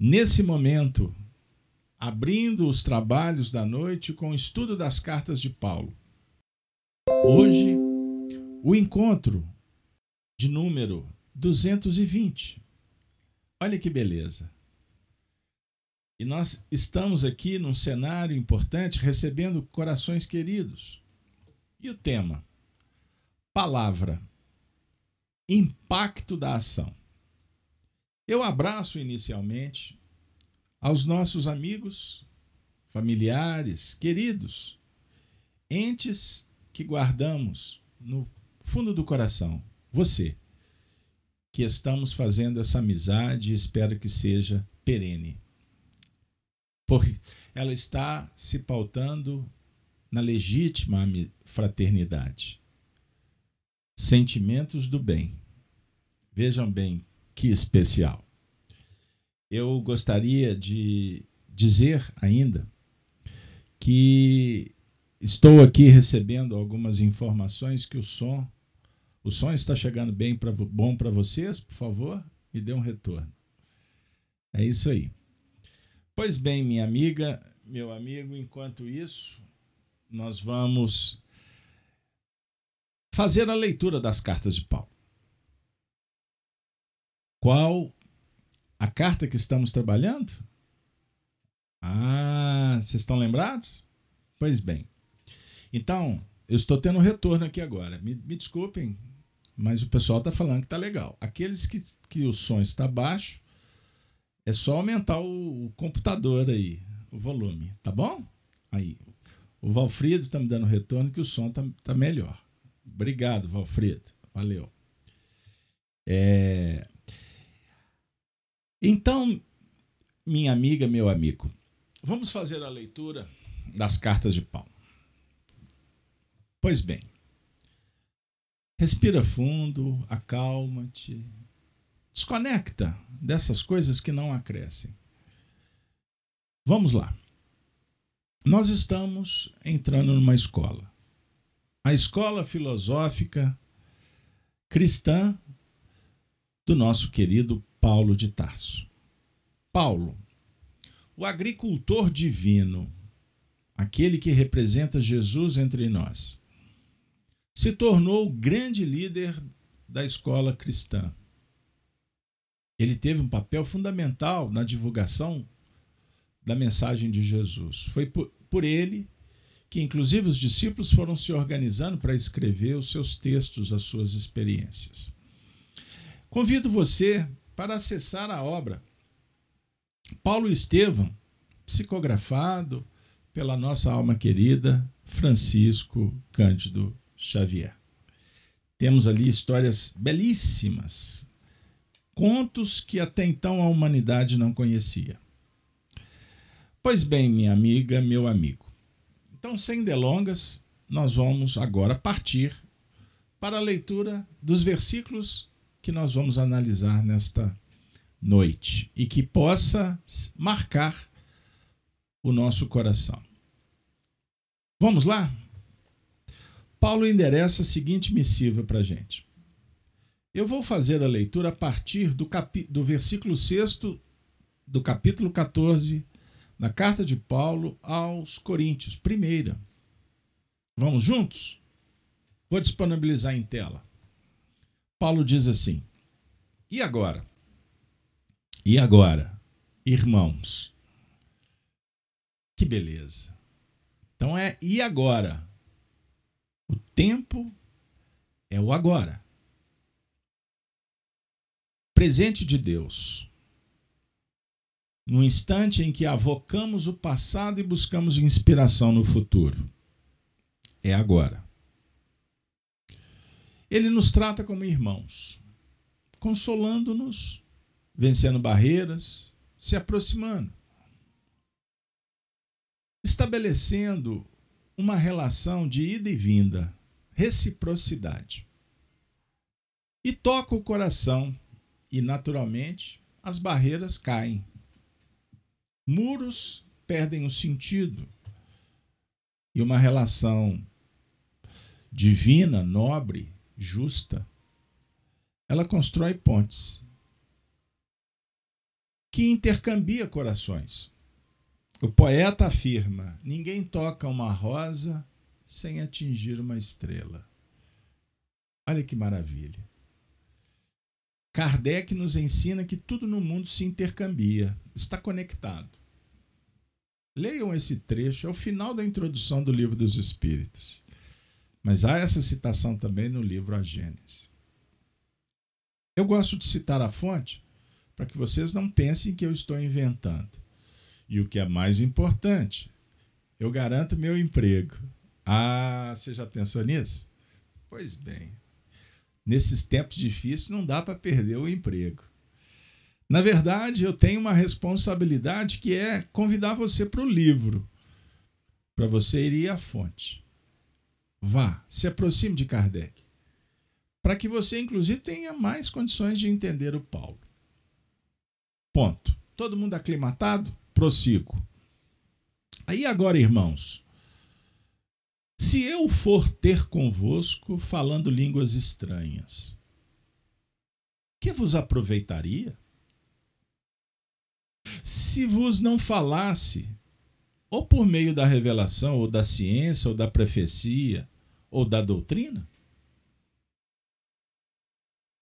nesse momento, abrindo os trabalhos da noite com o estudo das cartas de Paulo. Hoje, o encontro de número 220. Olha que beleza. E nós estamos aqui num cenário importante, recebendo corações queridos. E o tema? Palavra. Impacto da ação. Eu abraço inicialmente aos nossos amigos, familiares, queridos, entes que guardamos no fundo do coração. Você, que estamos fazendo essa amizade e espero que seja perene. Porque ela está se pautando na legítima fraternidade. Sentimentos do bem. Vejam bem que especial. Eu gostaria de dizer ainda que estou aqui recebendo algumas informações que o som o som está chegando bem pra, bom para vocês, por favor, me dê um retorno. É isso aí. Pois bem, minha amiga, meu amigo, enquanto isso, nós vamos fazer a leitura das cartas de Paulo. Qual a carta que estamos trabalhando? Ah, vocês estão lembrados? Pois bem. Então, eu estou tendo retorno aqui agora. Me, me desculpem, mas o pessoal está falando que está legal. Aqueles que, que o som está baixo, é só aumentar o, o computador aí, o volume, tá bom? Aí. O Valfrido está me dando retorno que o som está tá melhor. Obrigado, Valfrido. Valeu. É, então, minha amiga, meu amigo, vamos fazer a leitura das cartas de Paulo. Pois bem, respira fundo, acalma-te, desconecta dessas coisas que não acrescem. Vamos lá. Nós estamos entrando numa escola. A escola filosófica cristã do nosso querido Paulo de Tarso. Paulo, o agricultor divino, aquele que representa Jesus entre nós, se tornou o grande líder da escola cristã. Ele teve um papel fundamental na divulgação da mensagem de Jesus. Foi por, por ele que, inclusive, os discípulos foram se organizando para escrever os seus textos, as suas experiências. Convido você para acessar a obra. Paulo Estevam, psicografado pela nossa alma querida Francisco Cândido Xavier. Temos ali histórias belíssimas, contos que até então a humanidade não conhecia. Pois bem, minha amiga, meu amigo. Então, sem delongas, nós vamos agora partir para a leitura dos versículos que nós vamos analisar nesta noite e que possa marcar o nosso coração. Vamos lá? Paulo endereça a seguinte missiva para a gente. Eu vou fazer a leitura a partir do, do versículo 6 do capítulo 14 da carta de Paulo aos Coríntios, primeira. Vamos juntos? Vou disponibilizar em tela. Paulo diz assim: E agora? E agora, irmãos? Que beleza. Então é e agora? O tempo é o agora. Presente de Deus. No instante em que avocamos o passado e buscamos inspiração no futuro. É agora. Ele nos trata como irmãos, consolando-nos, vencendo barreiras, se aproximando, estabelecendo uma relação de ida e vinda, reciprocidade. E toca o coração, e naturalmente as barreiras caem. Muros perdem o sentido. E uma relação divina, nobre, justa, ela constrói pontes. que intercambia corações. O poeta afirma: ninguém toca uma rosa sem atingir uma estrela. Olha que maravilha. Kardec nos ensina que tudo no mundo se intercambia, está conectado. Leiam esse trecho, é o final da introdução do livro dos Espíritos. Mas há essa citação também no livro A Gênese. Eu gosto de citar a fonte para que vocês não pensem que eu estou inventando. E o que é mais importante, eu garanto meu emprego. Ah, você já pensou nisso? Pois bem, nesses tempos difíceis não dá para perder o emprego. Na verdade, eu tenho uma responsabilidade que é convidar você para o livro, para você ir à fonte. Vá, se aproxime de Kardec, para que você, inclusive, tenha mais condições de entender o Paulo. Ponto. Todo mundo aclimatado? Prossigo. Aí agora, irmãos, se eu for ter convosco falando línguas estranhas, que vos aproveitaria? Se vos não falasse, ou por meio da revelação, ou da ciência, ou da profecia, ou da doutrina?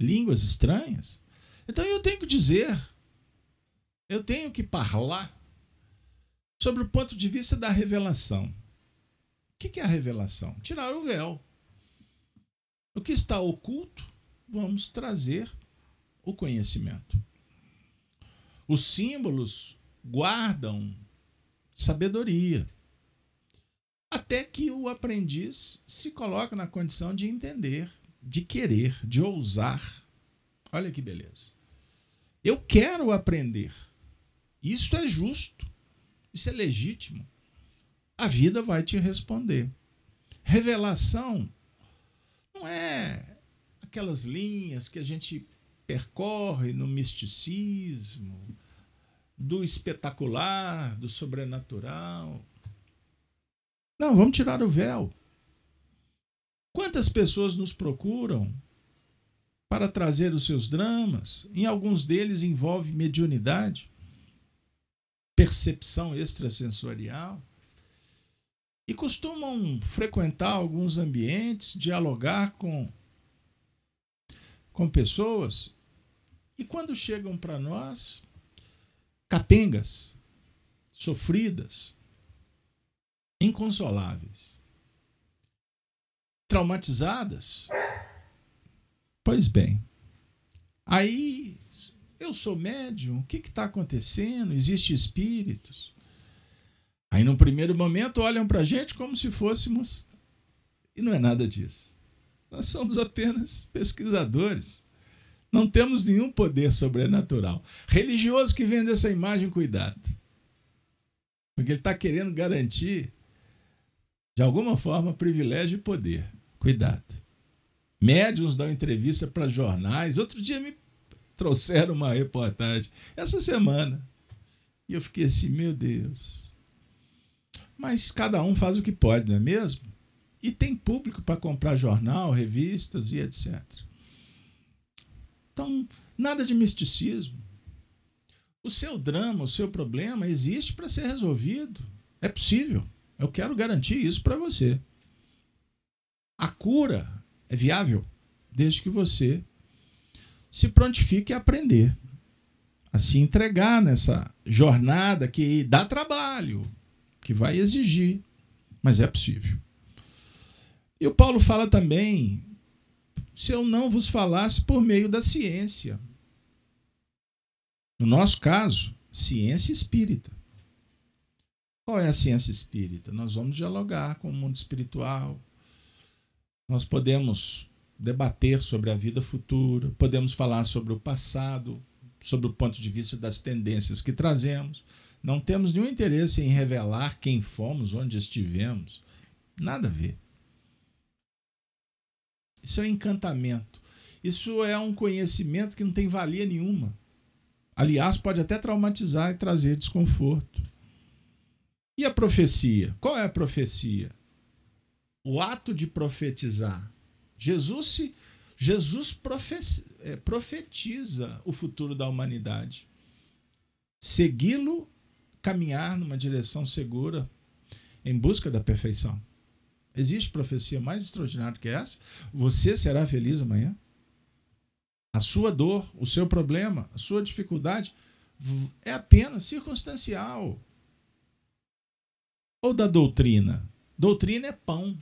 Línguas estranhas? Então eu tenho que dizer, eu tenho que falar sobre o ponto de vista da revelação. O que é a revelação? Tirar o véu. O que está oculto, vamos trazer o conhecimento. Os símbolos guardam sabedoria. Até que o aprendiz se coloca na condição de entender, de querer, de ousar. Olha que beleza. Eu quero aprender. Isso é justo. Isso é legítimo a vida vai te responder. Revelação não é aquelas linhas que a gente percorre no misticismo, do espetacular, do sobrenatural. Não, vamos tirar o véu. Quantas pessoas nos procuram para trazer os seus dramas? Em alguns deles envolve mediunidade, percepção extrasensorial e costumam frequentar alguns ambientes, dialogar com, com pessoas, e quando chegam para nós, capengas, sofridas, inconsoláveis, traumatizadas. Pois bem, aí eu sou médium, o que está acontecendo? Existem espíritos? Aí, num primeiro momento, olham para a gente como se fôssemos. E não é nada disso. Nós somos apenas pesquisadores. Não temos nenhum poder sobrenatural. Religioso que vende essa imagem, cuidado. Porque ele está querendo garantir, de alguma forma, privilégio e poder. Cuidado. Médiuns dão entrevista para jornais. Outro dia me trouxeram uma reportagem, essa semana. E eu fiquei assim, meu Deus. Mas cada um faz o que pode, não é mesmo? E tem público para comprar jornal, revistas e etc. Então, nada de misticismo. O seu drama, o seu problema existe para ser resolvido. É possível. Eu quero garantir isso para você. A cura é viável desde que você se prontifique a aprender, a se entregar nessa jornada que dá trabalho, que vai exigir, mas é possível. E o Paulo fala também: se eu não vos falasse por meio da ciência. No nosso caso, ciência espírita. Qual é a ciência espírita? Nós vamos dialogar com o mundo espiritual. Nós podemos debater sobre a vida futura, podemos falar sobre o passado, sobre o ponto de vista das tendências que trazemos, não temos nenhum interesse em revelar quem fomos, onde estivemos. Nada a ver. Isso é encantamento. Isso é um conhecimento que não tem valia nenhuma. Aliás, pode até traumatizar e trazer desconforto. E a profecia? Qual é a profecia? O ato de profetizar. Jesus se Jesus é, profetiza o futuro da humanidade. segui-lo, caminhar numa direção segura em busca da perfeição. Existe profecia mais extraordinária que essa? Você será feliz amanhã? A sua dor, o seu problema, a sua dificuldade é apenas circunstancial. Ou da doutrina. Doutrina é pão.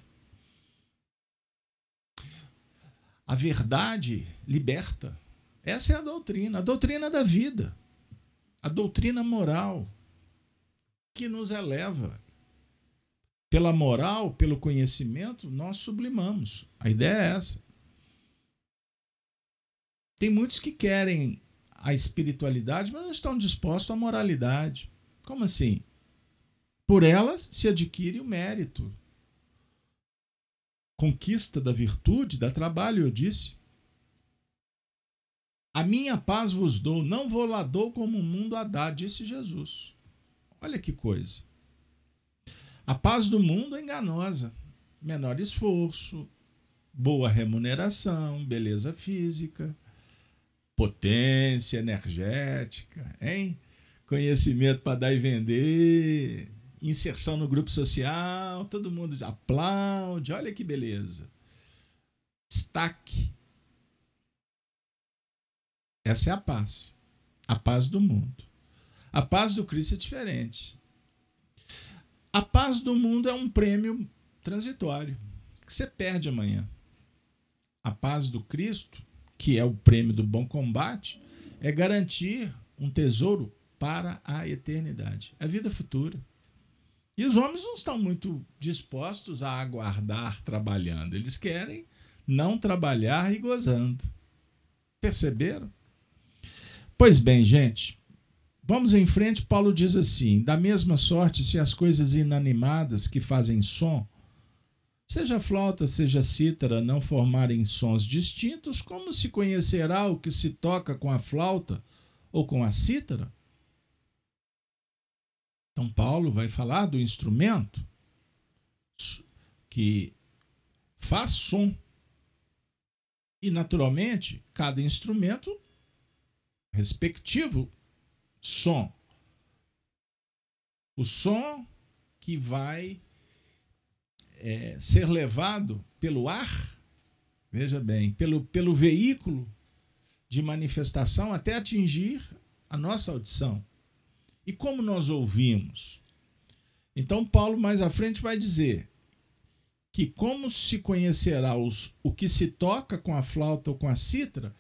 A verdade liberta. Essa é a doutrina, a doutrina da vida, a doutrina moral que nos eleva. Pela moral, pelo conhecimento, nós sublimamos. A ideia é essa. Tem muitos que querem a espiritualidade, mas não estão dispostos à moralidade. Como assim? Por elas se adquire o mérito. Conquista da virtude, dá trabalho, eu disse. A minha paz vos dou, não vou lá dou como o mundo a dá, disse Jesus. Olha que coisa. A paz do mundo é enganosa. Menor esforço, boa remuneração, beleza física, potência energética, hein? Conhecimento para dar e vender, inserção no grupo social, todo mundo aplaude, olha que beleza. Destaque essa é a paz. A paz do mundo. A paz do Cristo é diferente. A paz do mundo é um prêmio transitório que você perde amanhã. A paz do Cristo, que é o prêmio do bom combate, é garantir um tesouro para a eternidade, a vida futura. E os homens não estão muito dispostos a aguardar trabalhando, eles querem não trabalhar e gozando. Perceberam? Pois bem, gente, vamos em frente. Paulo diz assim: da mesma sorte, se as coisas inanimadas que fazem som, seja flauta, seja cítara, não formarem sons distintos, como se conhecerá o que se toca com a flauta ou com a cítara? Então, Paulo vai falar do instrumento que faz som. E, naturalmente, cada instrumento respectivo som. O som que vai é, ser levado pelo ar, veja bem, pelo, pelo veículo de manifestação até atingir a nossa audição. E como nós ouvimos? Então, Paulo mais à frente vai dizer que, como se conhecerá os, o que se toca com a flauta ou com a cítara,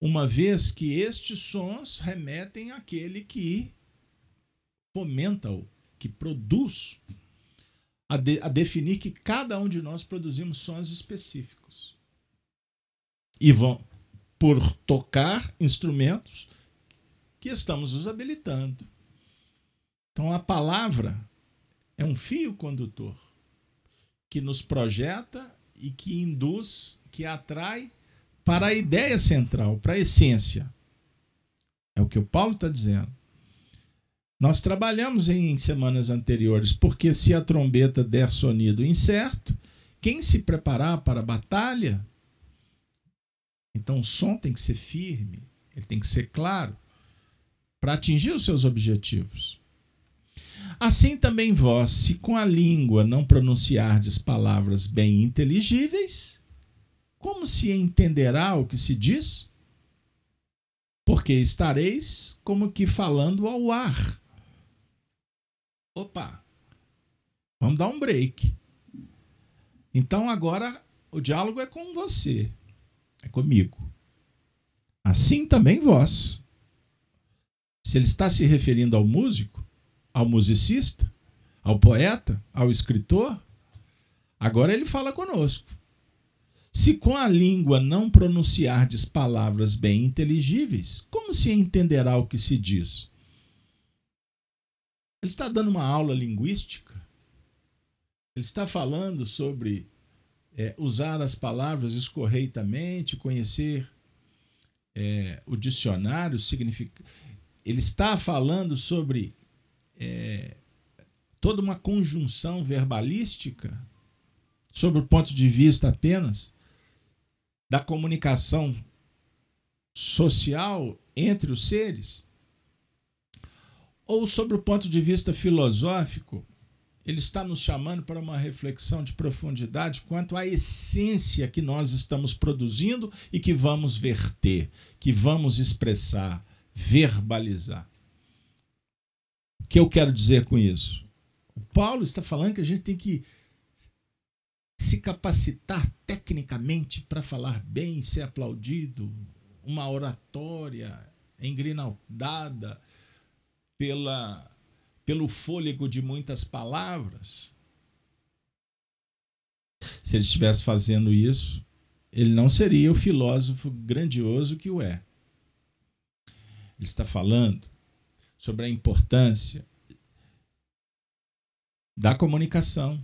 uma vez que estes sons remetem àquele que fomenta-o, que produz, a, de, a definir que cada um de nós produzimos sons específicos. E vão, por tocar instrumentos que estamos nos habilitando. Então a palavra é um fio condutor que nos projeta e que induz, que atrai para a ideia central, para a essência. É o que o Paulo está dizendo. Nós trabalhamos em semanas anteriores, porque se a trombeta der sonido incerto, quem se preparar para a batalha, então o som tem que ser firme, ele tem que ser claro, para atingir os seus objetivos. Assim também vós, se com a língua não pronunciardes palavras bem inteligíveis, como se entenderá o que se diz? Porque estareis como que falando ao ar. Opa, vamos dar um break. Então agora o diálogo é com você, é comigo. Assim também vós. Se ele está se referindo ao músico, ao musicista, ao poeta, ao escritor, agora ele fala conosco. Se com a língua não pronunciardes palavras bem inteligíveis, como se entenderá o que se diz? Ele está dando uma aula linguística. Ele está falando sobre é, usar as palavras escorreitamente, conhecer é, o dicionário, significa. Ele está falando sobre é, toda uma conjunção verbalística, sobre o ponto de vista apenas da comunicação social entre os seres, ou sobre o ponto de vista filosófico, ele está nos chamando para uma reflexão de profundidade quanto à essência que nós estamos produzindo e que vamos verter, que vamos expressar, verbalizar. O que eu quero dizer com isso? O Paulo está falando que a gente tem que se capacitar tecnicamente para falar bem, ser aplaudido, uma oratória engrinaldada pela pelo fôlego de muitas palavras. Se ele estivesse fazendo isso, ele não seria o filósofo grandioso que o é. Ele está falando sobre a importância da comunicação,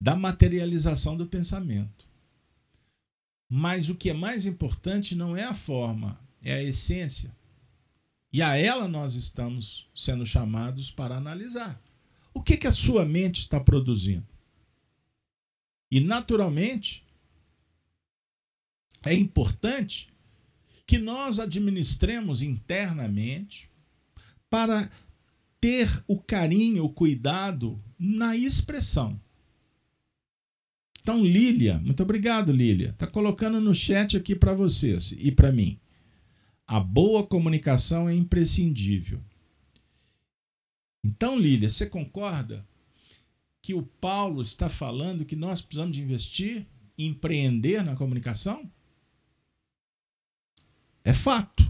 da materialização do pensamento. Mas o que é mais importante não é a forma, é a essência. E a ela nós estamos sendo chamados para analisar. O que, que a sua mente está produzindo? E, naturalmente, é importante que nós administremos internamente para ter o carinho, o cuidado na expressão. Então, Lília, muito obrigado, Lília. Está colocando no chat aqui para vocês e para mim. A boa comunicação é imprescindível. Então, Lília, você concorda que o Paulo está falando que nós precisamos de investir, empreender na comunicação? É fato.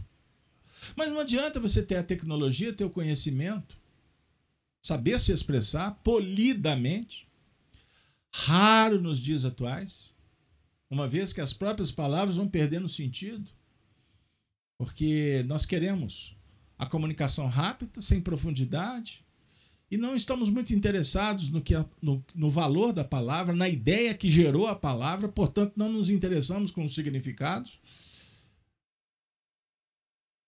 Mas não adianta você ter a tecnologia, ter o conhecimento, saber se expressar polidamente, raro nos dias atuais, uma vez que as próprias palavras vão perdendo sentido. Porque nós queremos a comunicação rápida, sem profundidade, e não estamos muito interessados no, que no, no, valor da palavra, na ideia que gerou a palavra, portanto, não nos interessamos com os significados.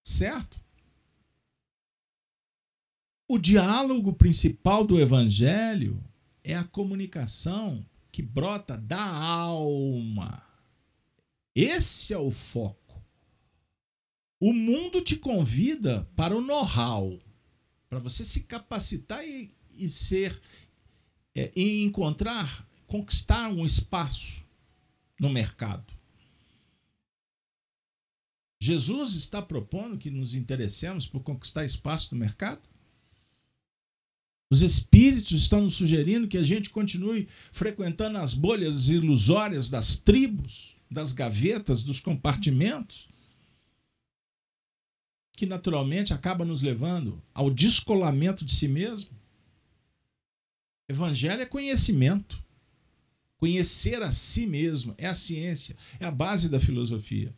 Certo? O diálogo principal do evangelho é a comunicação que brota da alma. Esse é o foco. O mundo te convida para o know-how, para você se capacitar e, e ser é, e encontrar, conquistar um espaço no mercado. Jesus está propondo que nos interessemos por conquistar espaço no mercado? Os espíritos estão nos sugerindo que a gente continue frequentando as bolhas ilusórias das tribos, das gavetas, dos compartimentos? que naturalmente acaba nos levando ao descolamento de si mesmo. Evangelho é conhecimento. Conhecer a si mesmo é a ciência, é a base da filosofia.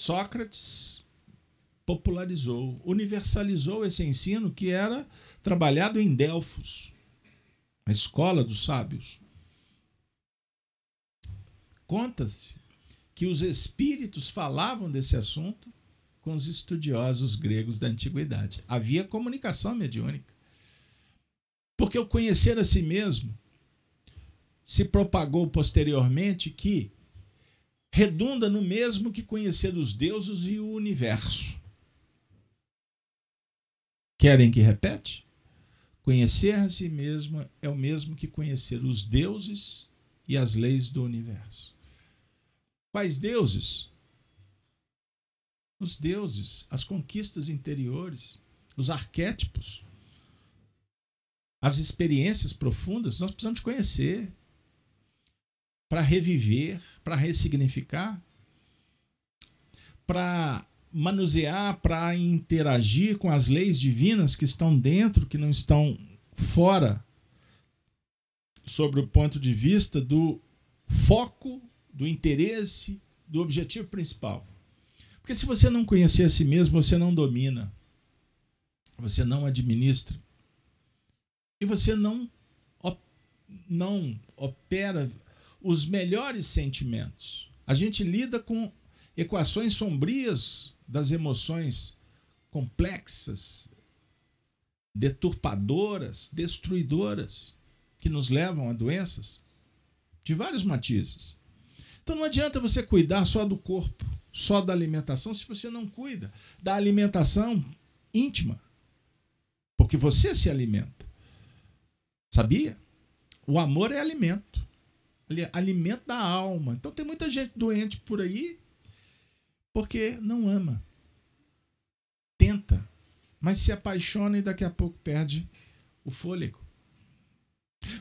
Sócrates popularizou, universalizou esse ensino que era trabalhado em Delfos, a escola dos sábios. Conta-se que os espíritos falavam desse assunto com os estudiosos gregos da antiguidade. Havia comunicação mediúnica. Porque o conhecer a si mesmo se propagou posteriormente que redunda no mesmo que conhecer os deuses e o universo. Querem que repete? Conhecer a si mesmo é o mesmo que conhecer os deuses e as leis do universo. Quais deuses? os deuses, as conquistas interiores, os arquétipos, as experiências profundas, nós precisamos conhecer para reviver, para ressignificar, para manusear, para interagir com as leis divinas que estão dentro, que não estão fora, sobre o ponto de vista do foco, do interesse, do objetivo principal. Porque se você não conhecer a si mesmo, você não domina, você não administra e você não, não opera os melhores sentimentos. A gente lida com equações sombrias das emoções complexas, deturpadoras, destruidoras, que nos levam a doenças de vários matizes. Então não adianta você cuidar só do corpo, só da alimentação, se você não cuida da alimentação íntima. Porque você se alimenta. Sabia? O amor é alimento. Alimento da alma. Então tem muita gente doente por aí porque não ama. Tenta, mas se apaixona e daqui a pouco perde o fôlego.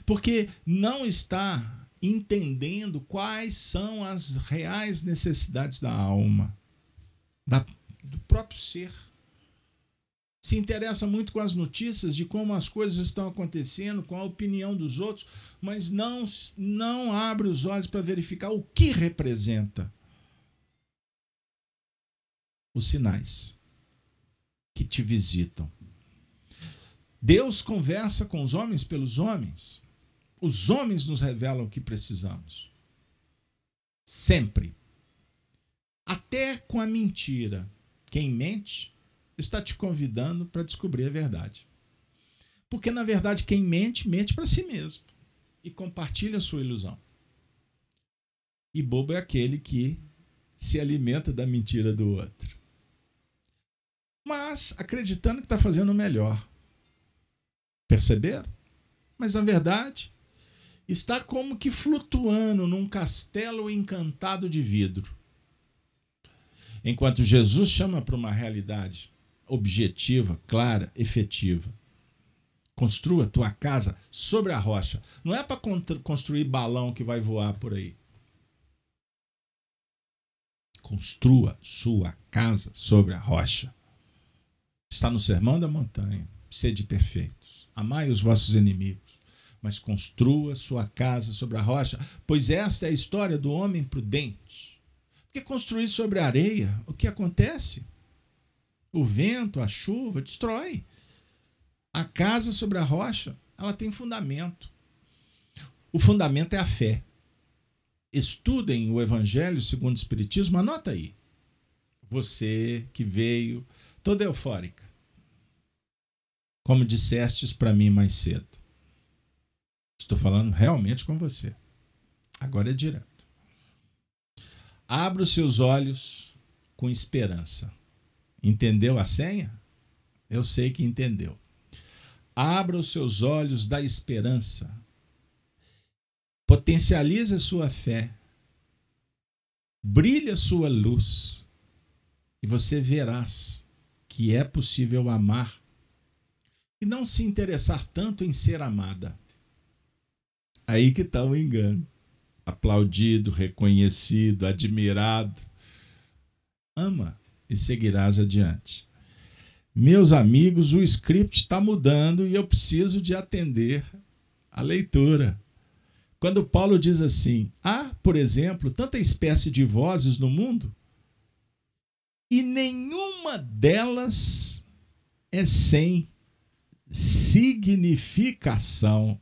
Porque não está entendendo quais são as reais necessidades da alma, da, do próprio ser. Se interessa muito com as notícias de como as coisas estão acontecendo, com a opinião dos outros, mas não, não abre os olhos para verificar o que representa os sinais que te visitam. Deus conversa com os homens pelos homens. Os homens nos revelam o que precisamos. Sempre. Até com a mentira. Quem mente está te convidando para descobrir a verdade. Porque, na verdade, quem mente, mente para si mesmo e compartilha a sua ilusão. E bobo é aquele que se alimenta da mentira do outro. Mas acreditando que está fazendo o melhor. Perceberam? Mas, na verdade, está como que flutuando num castelo encantado de vidro. Enquanto Jesus chama para uma realidade objetiva, clara, efetiva. Construa tua casa sobre a rocha. Não é para construir balão que vai voar por aí. Construa sua casa sobre a rocha. Está no sermão da montanha. Sede perfeitos. Amai os vossos inimigos mas construa sua casa sobre a rocha, pois esta é a história do homem prudente. Porque construir sobre a areia, o que acontece? O vento, a chuva destrói. A casa sobre a rocha, ela tem fundamento. O fundamento é a fé. Estudem o Evangelho segundo o Espiritismo, anota aí. Você que veio toda eufórica, como dissestes para mim mais cedo. Estou falando realmente com você. Agora é direto. Abra os seus olhos com esperança. Entendeu a senha? Eu sei que entendeu. Abra os seus olhos da esperança. Potencialize a sua fé. Brilhe a sua luz. E você verás que é possível amar e não se interessar tanto em ser amada. Aí que está o engano. Aplaudido, reconhecido, admirado. Ama e seguirás adiante. Meus amigos, o script está mudando e eu preciso de atender a leitura. Quando Paulo diz assim: há, por exemplo, tanta espécie de vozes no mundo e nenhuma delas é sem significação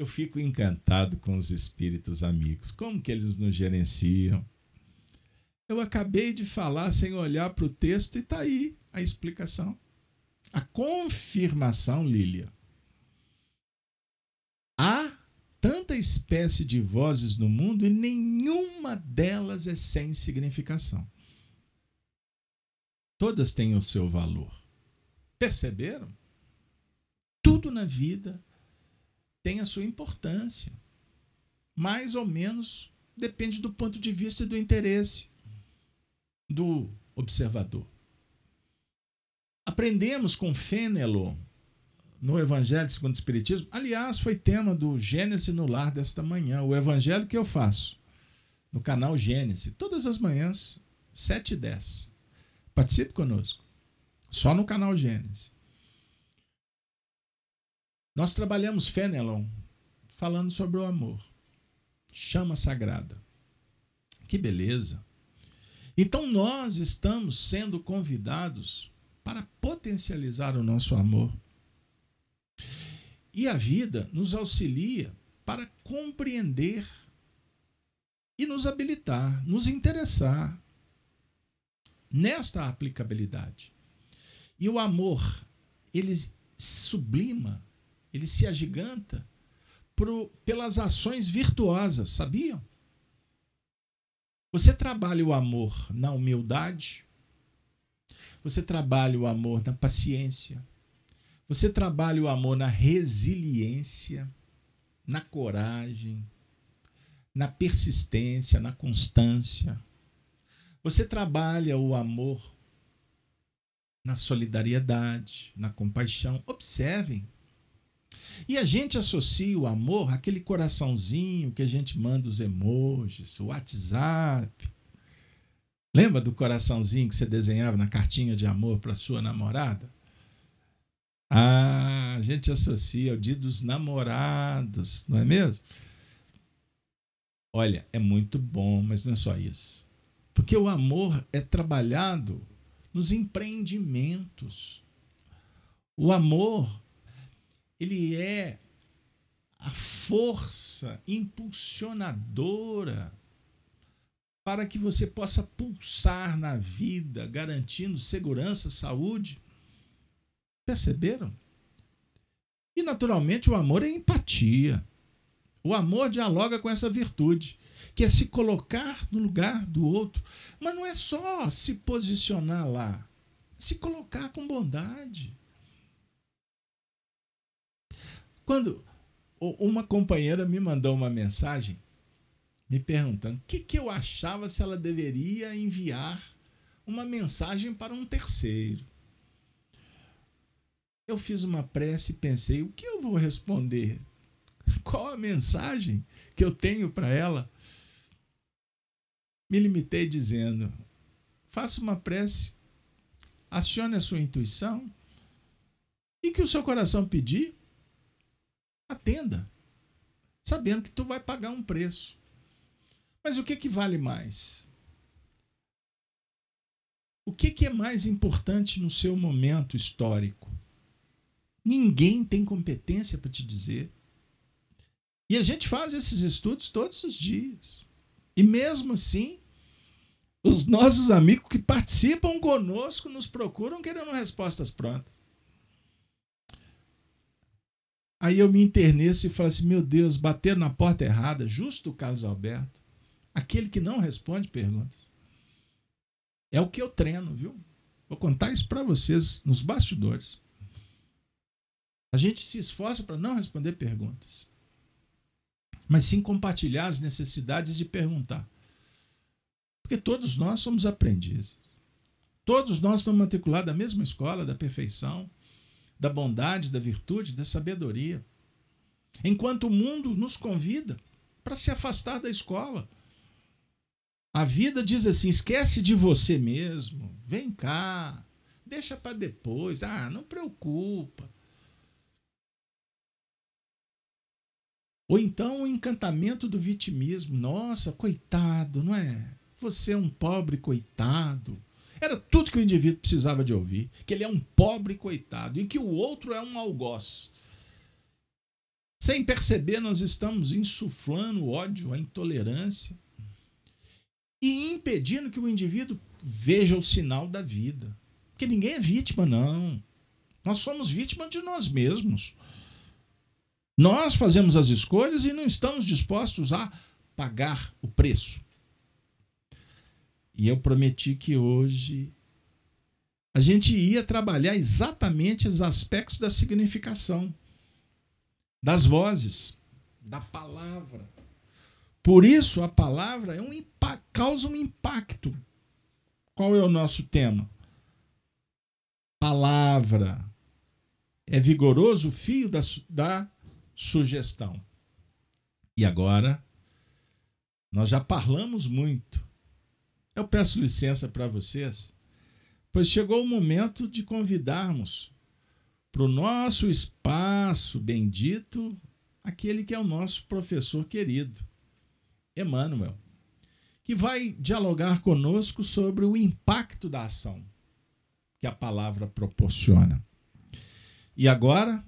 eu fico encantado com os espíritos amigos. Como que eles nos gerenciam? Eu acabei de falar sem olhar para o texto e está aí a explicação. A confirmação, Lília. Há tanta espécie de vozes no mundo e nenhuma delas é sem significação. Todas têm o seu valor. Perceberam? Tudo na vida tem a sua importância. Mais ou menos depende do ponto de vista e do interesse do observador. Aprendemos com Fênelon no Evangelho segundo o Espiritismo. Aliás, foi tema do Gênesis no Lar desta manhã. O Evangelho que eu faço no canal Gênesis, todas as manhãs, 7 e 10. Participe conosco. Só no canal Gênesis. Nós trabalhamos Fenelon falando sobre o amor. Chama sagrada. Que beleza! Então nós estamos sendo convidados para potencializar o nosso amor. E a vida nos auxilia para compreender e nos habilitar, nos interessar nesta aplicabilidade. E o amor, ele sublima ele se agiganta por, pelas ações virtuosas, sabiam? Você trabalha o amor na humildade, você trabalha o amor na paciência, você trabalha o amor na resiliência, na coragem, na persistência, na constância. Você trabalha o amor na solidariedade, na compaixão. Observem. E a gente associa o amor àquele coraçãozinho que a gente manda os emojis, o WhatsApp. Lembra do coraçãozinho que você desenhava na cartinha de amor para sua namorada? Ah, a gente associa ao dia dos namorados, não é mesmo? Olha, é muito bom, mas não é só isso. Porque o amor é trabalhado nos empreendimentos. O amor, ele é a força impulsionadora para que você possa pulsar na vida, garantindo segurança, saúde. Perceberam? E naturalmente o amor é empatia. O amor dialoga com essa virtude, que é se colocar no lugar do outro. Mas não é só se posicionar lá, é se colocar com bondade. Quando uma companheira me mandou uma mensagem me perguntando o que, que eu achava se ela deveria enviar uma mensagem para um terceiro. Eu fiz uma prece e pensei: o que eu vou responder? Qual a mensagem que eu tenho para ela? Me limitei dizendo: faça uma prece, acione a sua intuição e que o seu coração pedir, atenda, sabendo que tu vai pagar um preço. Mas o que, que vale mais? O que, que é mais importante no seu momento histórico? Ninguém tem competência para te dizer. E a gente faz esses estudos todos os dias. E mesmo assim, os nossos amigos que participam conosco nos procuram querendo respostas prontas. Aí eu me interneço e falo assim: meu Deus, bater na porta errada, justo o Carlos Alberto, aquele que não responde perguntas. É o que eu treino, viu? Vou contar isso para vocês nos bastidores. A gente se esforça para não responder perguntas mas sim compartilhar as necessidades de perguntar. Porque todos nós somos aprendizes. Todos nós estamos matriculados na mesma escola da perfeição, da bondade, da virtude, da sabedoria. Enquanto o mundo nos convida para se afastar da escola. A vida diz assim: esquece de você mesmo, vem cá, deixa para depois, ah, não preocupa. Ou então o encantamento do vitimismo. Nossa, coitado, não é? Você é um pobre coitado. Era tudo que o indivíduo precisava de ouvir: que ele é um pobre coitado e que o outro é um algoz. Sem perceber, nós estamos insuflando o ódio, a intolerância e impedindo que o indivíduo veja o sinal da vida. Porque ninguém é vítima, não. Nós somos vítimas de nós mesmos. Nós fazemos as escolhas e não estamos dispostos a pagar o preço. E eu prometi que hoje a gente ia trabalhar exatamente os aspectos da significação, das vozes, da palavra. Por isso a palavra é um causa um impacto. Qual é o nosso tema? Palavra. É vigoroso o fio da, da sugestão. E agora, nós já falamos muito. Eu peço licença para vocês, pois chegou o momento de convidarmos para o nosso espaço bendito aquele que é o nosso professor querido, Emmanuel, que vai dialogar conosco sobre o impacto da ação que a palavra proporciona. E agora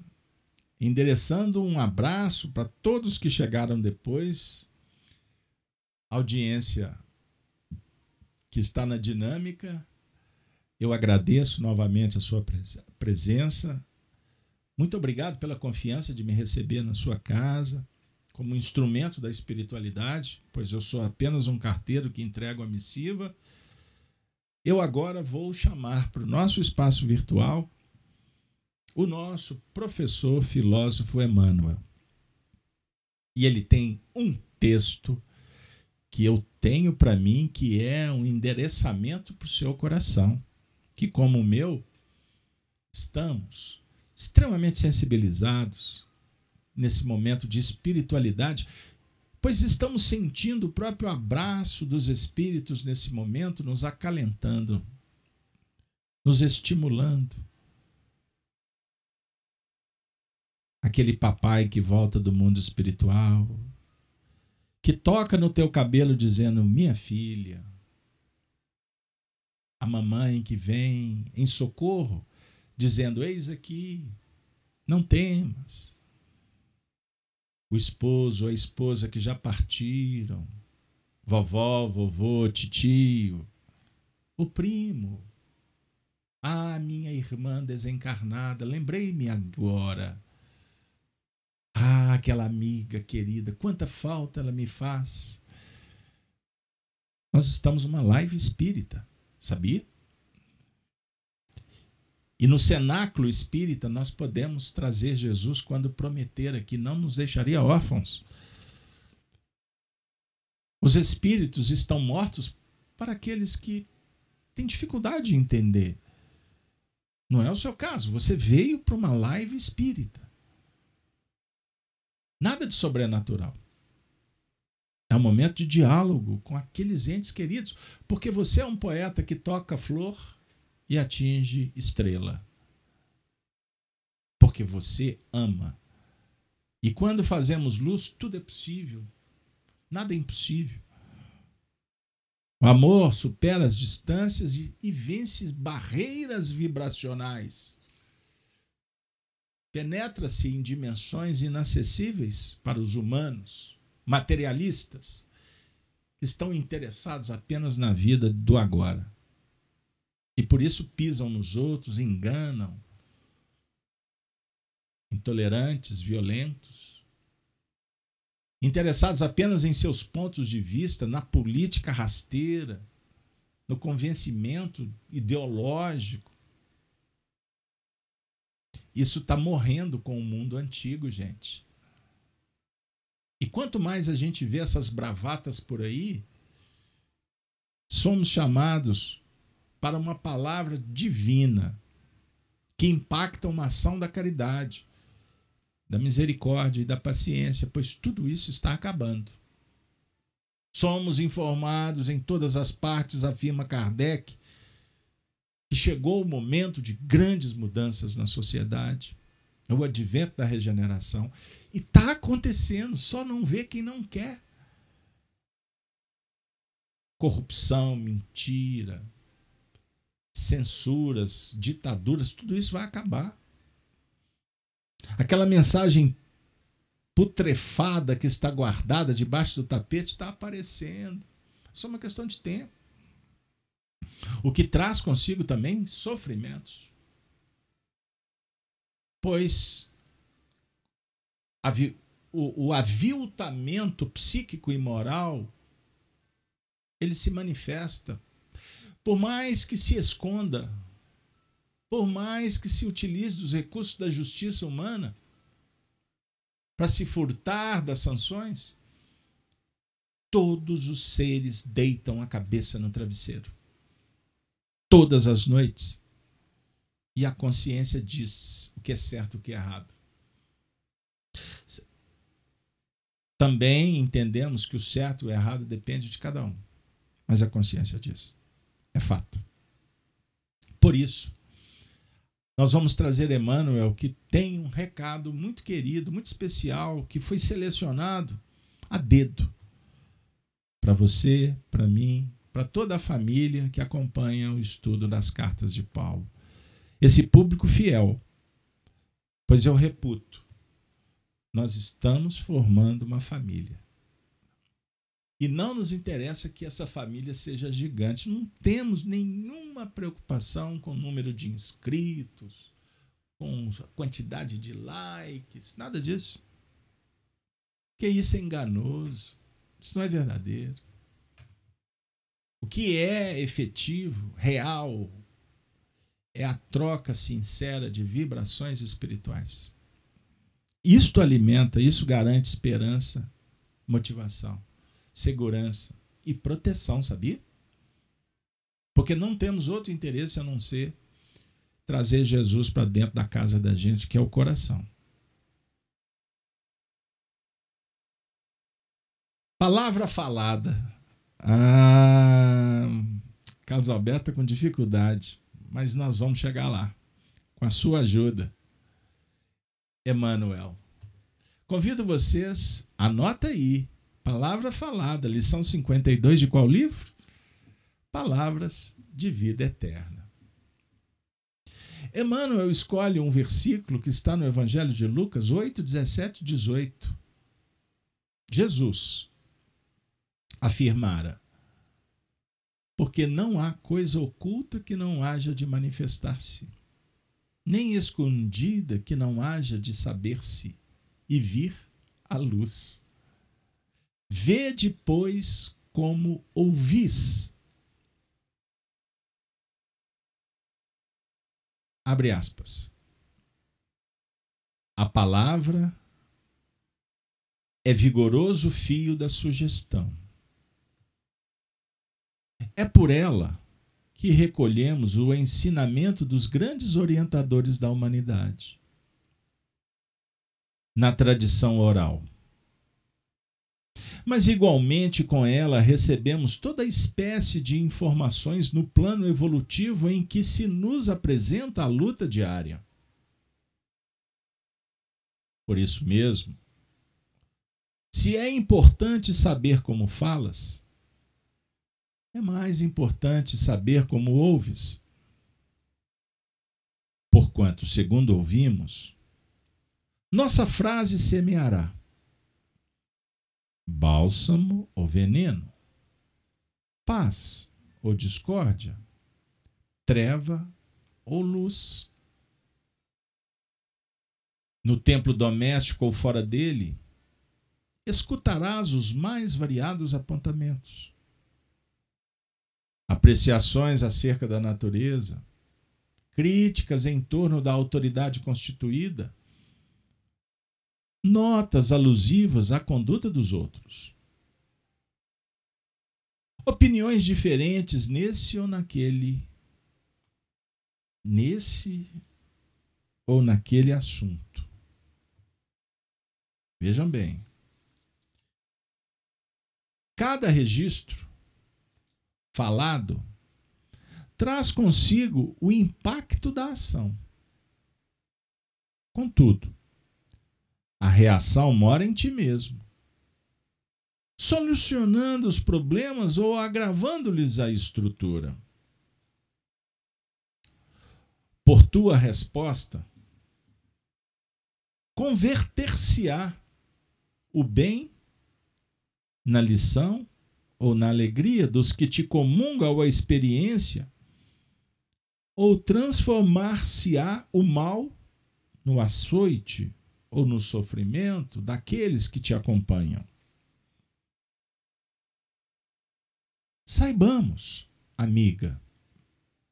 endereçando um abraço para todos que chegaram depois, audiência que está na dinâmica. Eu agradeço novamente a sua presença. Muito obrigado pela confiança de me receber na sua casa, como instrumento da espiritualidade, pois eu sou apenas um carteiro que entrego a missiva, eu agora vou chamar para o nosso espaço virtual o nosso professor filósofo Emmanuel. E ele tem um texto que eu tenho para mim que é um endereçamento para o seu coração, que como o meu estamos extremamente sensibilizados nesse momento de espiritualidade, pois estamos sentindo o próprio abraço dos espíritos nesse momento, nos acalentando, nos estimulando. Aquele papai que volta do mundo espiritual, que toca no teu cabelo dizendo: Minha filha, a mamãe que vem em socorro, dizendo: Eis aqui, não temas o esposo, a esposa que já partiram, vovó, vovô, titio, o primo, ah, minha irmã desencarnada, lembrei-me agora. Ah, aquela amiga querida, quanta falta ela me faz. Nós estamos numa live espírita, sabia? E no cenáculo espírita nós podemos trazer Jesus quando prometera que não nos deixaria órfãos. Os espíritos estão mortos para aqueles que têm dificuldade de entender. Não é o seu caso. Você veio para uma live espírita. Nada de sobrenatural. É um momento de diálogo com aqueles entes queridos, porque você é um poeta que toca flor e atinge estrela. Porque você ama. E quando fazemos luz, tudo é possível. Nada é impossível. O amor supera as distâncias e, e vence barreiras vibracionais. Penetra-se em dimensões inacessíveis para os humanos, materialistas, que estão interessados apenas na vida do agora. E por isso pisam nos outros, enganam. Intolerantes, violentos. Interessados apenas em seus pontos de vista, na política rasteira, no convencimento ideológico. Isso está morrendo com o mundo antigo, gente. E quanto mais a gente vê essas bravatas por aí, somos chamados para uma palavra divina que impacta uma ação da caridade, da misericórdia e da paciência, pois tudo isso está acabando. Somos informados em todas as partes, afirma Kardec, que chegou o momento de grandes mudanças na sociedade, o advento da regeneração, e está acontecendo, só não vê quem não quer. Corrupção, mentira, censuras, ditaduras, tudo isso vai acabar. Aquela mensagem putrefada que está guardada debaixo do tapete está aparecendo. É uma questão de tempo. O que traz consigo também sofrimentos. Pois o, aviltamento psíquico e moral ele se manifesta por mais que se esconda, por mais que se utilize dos recursos da justiça humana para se furtar das sanções, todos os seres deitam a cabeça no travesseiro. Todas as noites. E a consciência diz o que é certo e o que é errado. Também entendemos que o certo e o errado depende de cada um. Mas a consciência diz. É fato. Por isso, nós vamos trazer Emmanuel, que tem um recado muito querido, muito especial, que foi selecionado a dedo para você, para mim, para toda a família que acompanha o estudo das cartas de Paulo. Esse público fiel, pois eu reputo, nós estamos formando uma família. E não nos interessa que essa família seja gigante. Não temos nenhuma preocupação com o número de inscritos, com a quantidade de likes, nada disso. Que isso é enganoso. Isso não é verdadeiro. O que é efetivo, real, é a troca sincera de vibrações espirituais. Isto alimenta, isso garante esperança, motivação, segurança e proteção, sabia? Porque não temos outro interesse a não ser trazer Jesus para dentro da casa da gente, que é o coração. Palavra falada. Ah, Carlos Alberto tá com dificuldade, mas nós vamos chegar lá. Com a sua ajuda. Emmanuel. Convido vocês, anota aí. Palavra falada, lição 52 de qual livro? Palavras de vida eterna. Emmanuel escolhe um versículo que está no Evangelho de Lucas 8, 17 e 18. Jesus, afirmara: Porque não há coisa oculta que não haja de manifestar-se, nem escondida que não haja de saber-se e vir à luz. Vede, pois, como ouvis. Abre aspas. A palavra é vigoroso fio da sugestão é por ela que recolhemos o ensinamento dos grandes orientadores da humanidade. Na tradição oral. Mas, igualmente, com ela recebemos toda espécie de informações no plano evolutivo em que se nos apresenta a luta diária. Por isso mesmo, se é importante saber como falas, é mais importante saber como ouves. Porquanto, segundo ouvimos, nossa frase semeará bálsamo ou veneno, paz ou discórdia, treva ou luz. No templo doméstico ou fora dele, escutarás os mais variados apontamentos apreciações acerca da natureza, críticas em torno da autoridade constituída, notas alusivas à conduta dos outros. Opiniões diferentes nesse ou naquele nesse ou naquele assunto. Vejam bem. Cada registro falado traz consigo o impacto da ação. Contudo, a reação mora em ti mesmo. Solucionando os problemas ou agravando-lhes a estrutura. Por tua resposta, converter-se-á o bem na lição ou na alegria dos que te comungam a experiência, ou transformar-se-á o mal no açoite ou no sofrimento daqueles que te acompanham. Saibamos, amiga,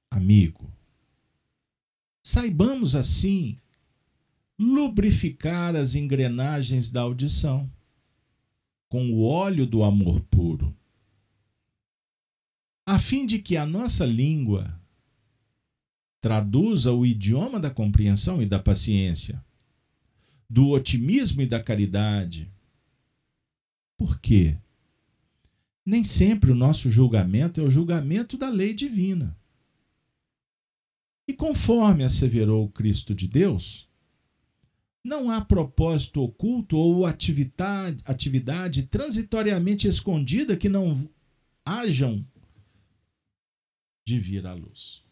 amigo, saibamos assim lubrificar as engrenagens da audição com o óleo do amor puro a fim de que a nossa língua traduza o idioma da compreensão e da paciência, do otimismo e da caridade. Por quê? Nem sempre o nosso julgamento é o julgamento da lei divina. E conforme asseverou o Cristo de Deus, não há propósito oculto ou atividade, atividade transitoriamente escondida que não hajam de vir à luz.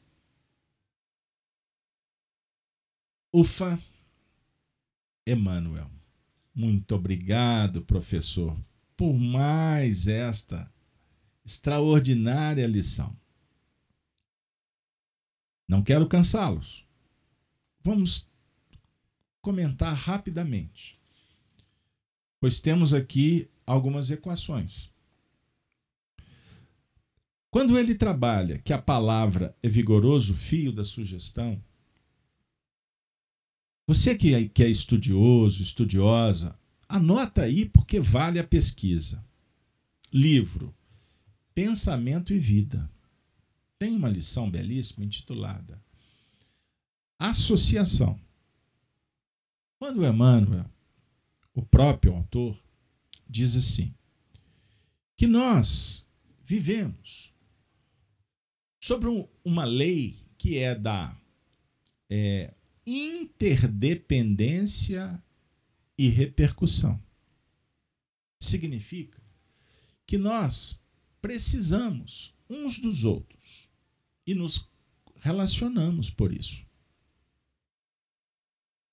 Ufa, Emmanuel. Muito obrigado, professor, por mais esta extraordinária lição. Não quero cansá-los. Vamos comentar rapidamente. Pois temos aqui algumas equações. Quando ele trabalha que a palavra é vigoroso fio da sugestão, você que é, que é estudioso, estudiosa, anota aí porque vale a pesquisa. Livro Pensamento e Vida. Tem uma lição belíssima intitulada Associação. Quando Emmanuel, o próprio autor, diz assim: que nós vivemos sobre uma lei que é da é, interdependência e repercussão. Significa que nós precisamos uns dos outros e nos relacionamos por isso.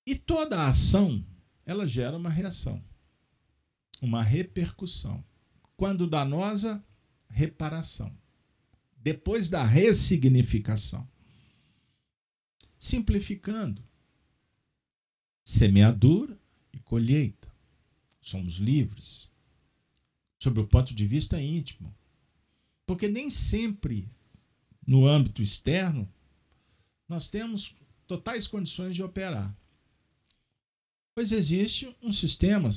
E toda ação, ela gera uma reação, uma repercussão. Quando danosa, reparação. Depois da ressignificação. Simplificando, semeadura e colheita. Somos livres. Sob o ponto de vista íntimo. Porque nem sempre, no âmbito externo, nós temos totais condições de operar. Pois existe um sistema,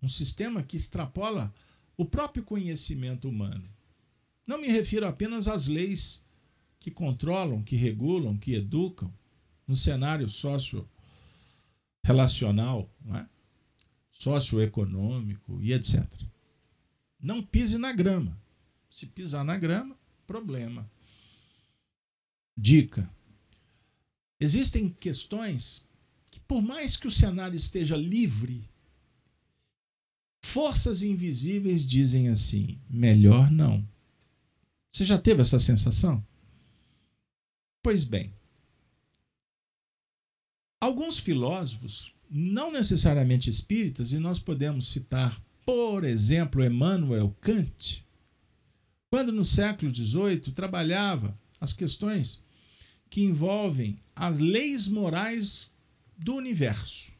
um sistema que extrapola o próprio conhecimento humano. Não me refiro apenas às leis que controlam, que regulam, que educam no cenário socio-relacional, é? socioeconômico e etc. Não pise na grama. Se pisar na grama, problema. Dica: existem questões que, por mais que o cenário esteja livre, forças invisíveis dizem assim: melhor não. Você já teve essa sensação? Pois bem, alguns filósofos, não necessariamente espíritas, e nós podemos citar, por exemplo, Emmanuel Kant, quando no século XVIII trabalhava as questões que envolvem as leis morais do universo.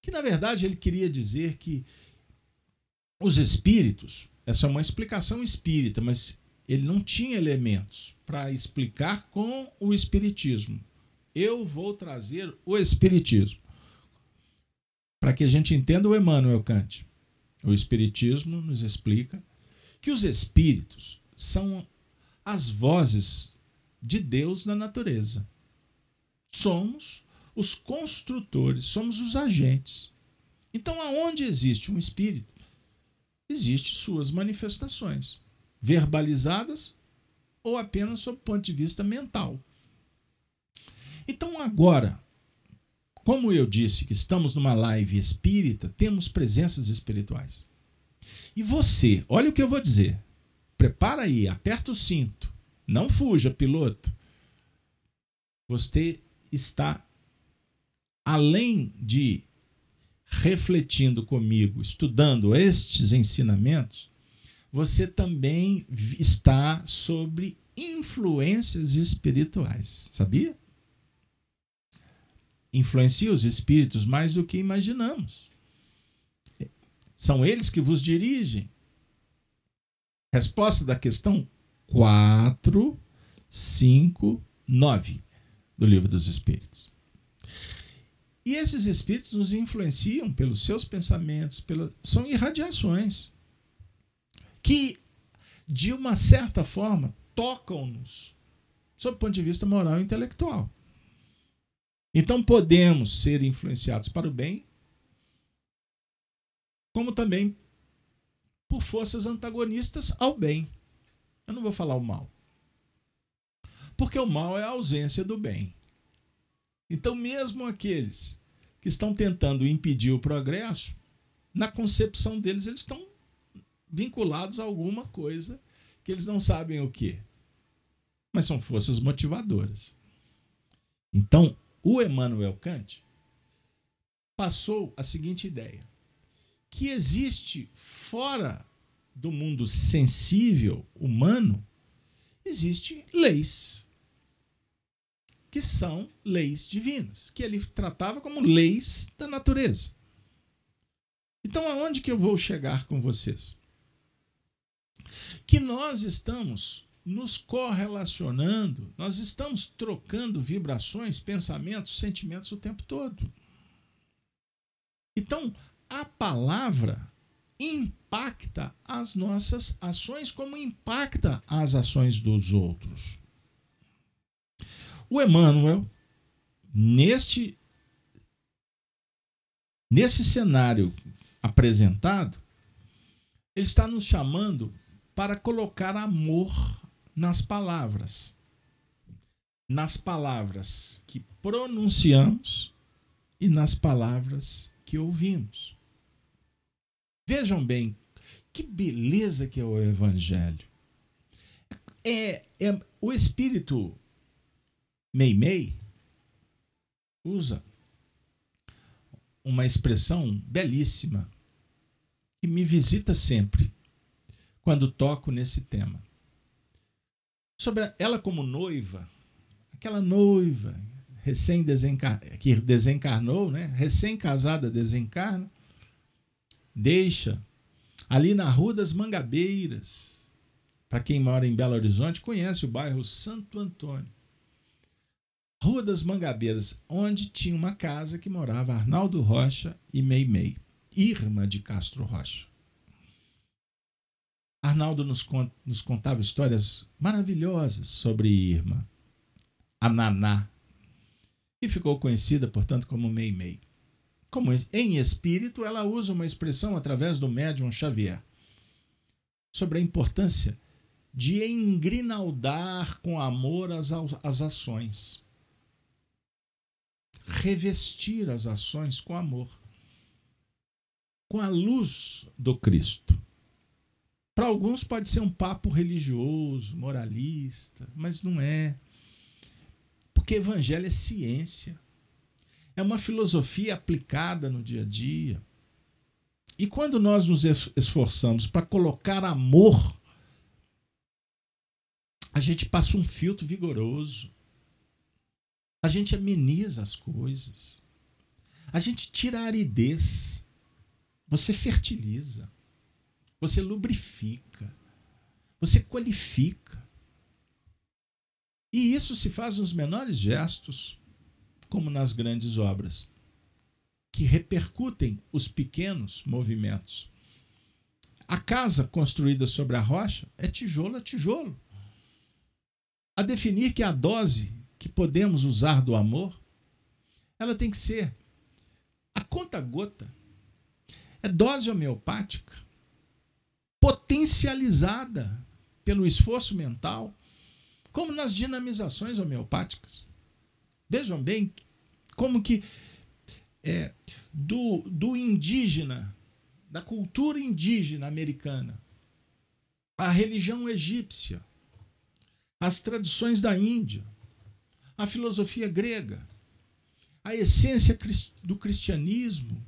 Que na verdade ele queria dizer que os espíritos, essa é uma explicação espírita, mas ele não tinha elementos para explicar com o espiritismo. Eu vou trazer o espiritismo. Para que a gente entenda o Emmanuel Kant. O espiritismo nos explica que os espíritos são as vozes de Deus na natureza. Somos os construtores, somos os agentes. Então, aonde existe um espírito, existe suas manifestações, verbalizadas ou apenas sob o ponto de vista mental. Então, agora, como eu disse que estamos numa live espírita, temos presenças espirituais. E você, olha o que eu vou dizer. Prepara aí, aperta o cinto. Não fuja, piloto. Você está além de refletindo comigo, estudando estes ensinamentos, você também está sobre influências espirituais, sabia? Influencia os espíritos mais do que imaginamos. São eles que vos dirigem. Resposta da questão 4, 5, 9 do Livro dos Espíritos. E esses espíritos nos influenciam pelos seus pensamentos, são irradiações que, de uma certa forma, tocam-nos sob o ponto de vista moral e intelectual. Então podemos ser influenciados para o bem como também por forças antagonistas ao bem. Eu não vou falar o mal. Porque o mal é a ausência do bem. Então, mesmo aqueles que estão tentando impedir o progresso, na concepção deles, eles estão vinculados a alguma coisa que eles não sabem o que. Mas são forças motivadoras. Então, o Emmanuel Kant passou a seguinte ideia: que existe fora do mundo sensível humano, existe leis que são leis divinas, que ele tratava como leis da natureza. Então, aonde que eu vou chegar com vocês? Que nós estamos nos correlacionando, nós estamos trocando vibrações, pensamentos, sentimentos o tempo todo. Então, a palavra impacta as nossas ações como impacta as ações dos outros. O Emmanuel, neste nesse cenário apresentado, ele está nos chamando para colocar amor nas palavras. Nas palavras que pronunciamos e nas palavras que ouvimos. Vejam bem, que beleza que é o Evangelho. É, é o Espírito Meimei usa uma expressão belíssima que me visita sempre quando toco nesse tema. Sobre ela como noiva, aquela noiva recém que desencarnou, né? recém-casada desencarna, deixa ali na Rua das Mangabeiras. Para quem mora em Belo Horizonte, conhece o bairro Santo Antônio. Rua das Mangabeiras, onde tinha uma casa que morava Arnaldo Rocha e Meimei, Irma de Castro Rocha. Arnaldo nos, nos contava histórias maravilhosas sobre Irma, a Naná, e ficou conhecida, portanto, como Meimei. Como em espírito, ela usa uma expressão através do médium Xavier sobre a importância de engrinaldar com amor as, as ações. Revestir as ações com amor, com a luz do Cristo. Para alguns pode ser um papo religioso, moralista, mas não é. Porque evangelho é ciência. É uma filosofia aplicada no dia a dia. E quando nós nos esforçamos para colocar amor, a gente passa um filtro vigoroso. A gente ameniza as coisas. A gente tira a aridez. Você fertiliza. Você lubrifica. Você qualifica. E isso se faz nos menores gestos, como nas grandes obras, que repercutem os pequenos movimentos. A casa construída sobre a rocha é tijolo a tijolo. A definir que a dose que podemos usar do amor, ela tem que ser a conta-gota. É dose homeopática, potencializada pelo esforço mental, como nas dinamizações homeopáticas. Vejam bem como que é, do, do indígena, da cultura indígena americana, a religião egípcia, as tradições da Índia, a filosofia grega, a essência do cristianismo,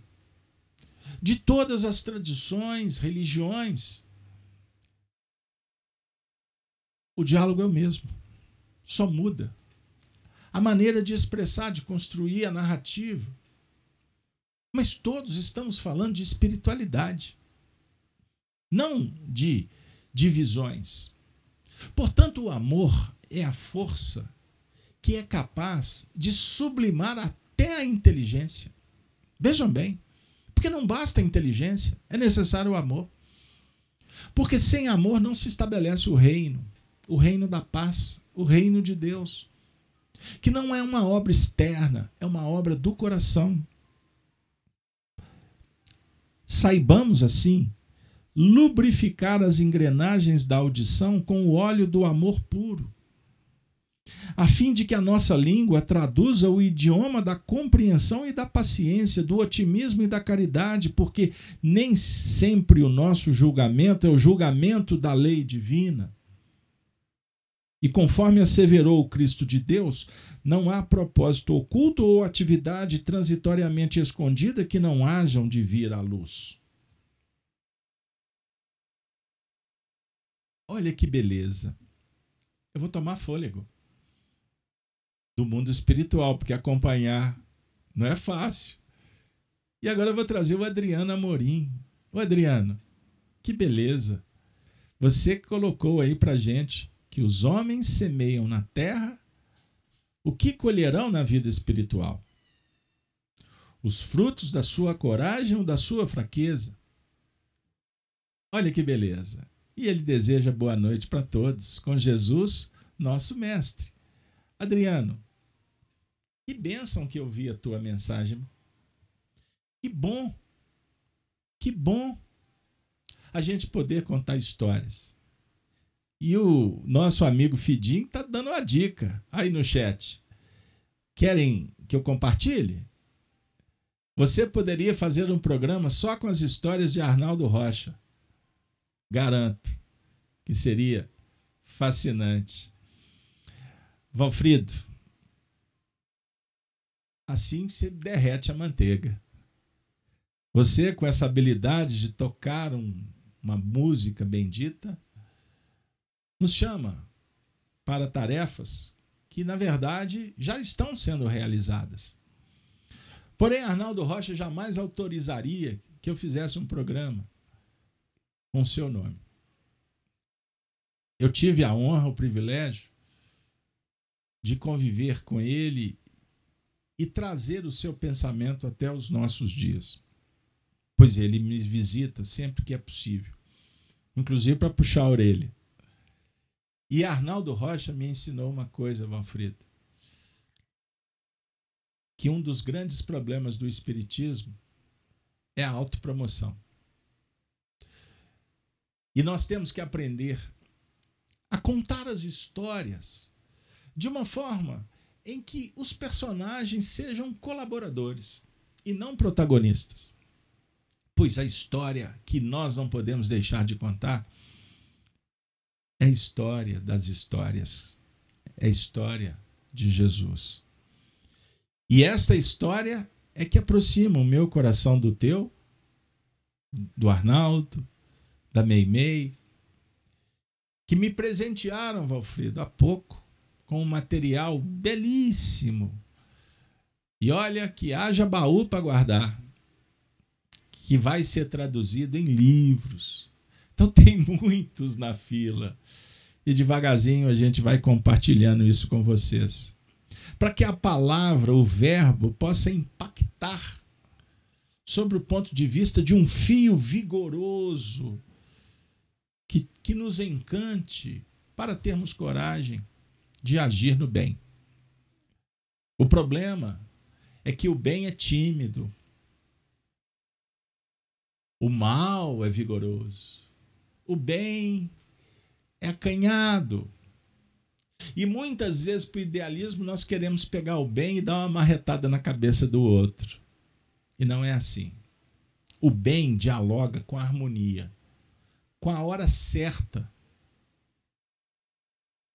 de todas as tradições, religiões, o diálogo é o mesmo, só muda. A maneira de expressar, de construir a narrativa. Mas todos estamos falando de espiritualidade, não de divisões. Portanto, o amor é a força que é capaz de sublimar até a inteligência. Vejam bem, porque não basta a inteligência, é necessário o amor. Porque sem amor não se estabelece o reino o reino da paz, o reino de Deus. Que não é uma obra externa, é uma obra do coração. Saibamos assim lubrificar as engrenagens da audição com o óleo do amor puro, a fim de que a nossa língua traduza o idioma da compreensão e da paciência, do otimismo e da caridade, porque nem sempre o nosso julgamento é o julgamento da lei divina. E conforme asseverou o Cristo de Deus, não há propósito oculto ou atividade transitoriamente escondida que não hajam de vir à luz. Olha que beleza. Eu vou tomar fôlego do mundo espiritual, porque acompanhar não é fácil. E agora eu vou trazer o Adriano Amorim. O Adriano, que beleza. Você colocou aí pra gente que os homens semeiam na terra o que colherão na vida espiritual? Os frutos da sua coragem ou da sua fraqueza? Olha que beleza. E ele deseja boa noite para todos, com Jesus, nosso mestre. Adriano, que bênção que eu vi a tua mensagem. Que bom, que bom a gente poder contar histórias. E o nosso amigo Fidim está dando uma dica aí no chat. Querem que eu compartilhe? Você poderia fazer um programa só com as histórias de Arnaldo Rocha. Garanto que seria fascinante. Valfrido, assim se derrete a manteiga. Você, com essa habilidade de tocar um, uma música bendita, nos chama para tarefas que, na verdade, já estão sendo realizadas. Porém, Arnaldo Rocha jamais autorizaria que eu fizesse um programa com seu nome. Eu tive a honra, o privilégio de conviver com ele e trazer o seu pensamento até os nossos dias. Pois ele me visita sempre que é possível, inclusive para puxar a orelha. E Arnaldo Rocha me ensinou uma coisa, Valfrido. Que um dos grandes problemas do Espiritismo é a autopromoção. E nós temos que aprender a contar as histórias de uma forma em que os personagens sejam colaboradores e não protagonistas. Pois a história que nós não podemos deixar de contar é a história das histórias. É a história de Jesus. E esta história é que aproxima o meu coração do teu, do Arnaldo, da Meimei, que me presentearam, Valfrido, há pouco, com um material belíssimo. E olha que haja baú para guardar, que vai ser traduzido em livros. Então tem muitos na fila e devagarzinho a gente vai compartilhando isso com vocês. Para que a palavra, o verbo, possa impactar sobre o ponto de vista de um fio vigoroso que, que nos encante para termos coragem de agir no bem. O problema é que o bem é tímido, o mal é vigoroso, o bem é acanhado. E muitas vezes, para o idealismo, nós queremos pegar o bem e dar uma marretada na cabeça do outro. E não é assim. O bem dialoga com a harmonia, com a hora certa.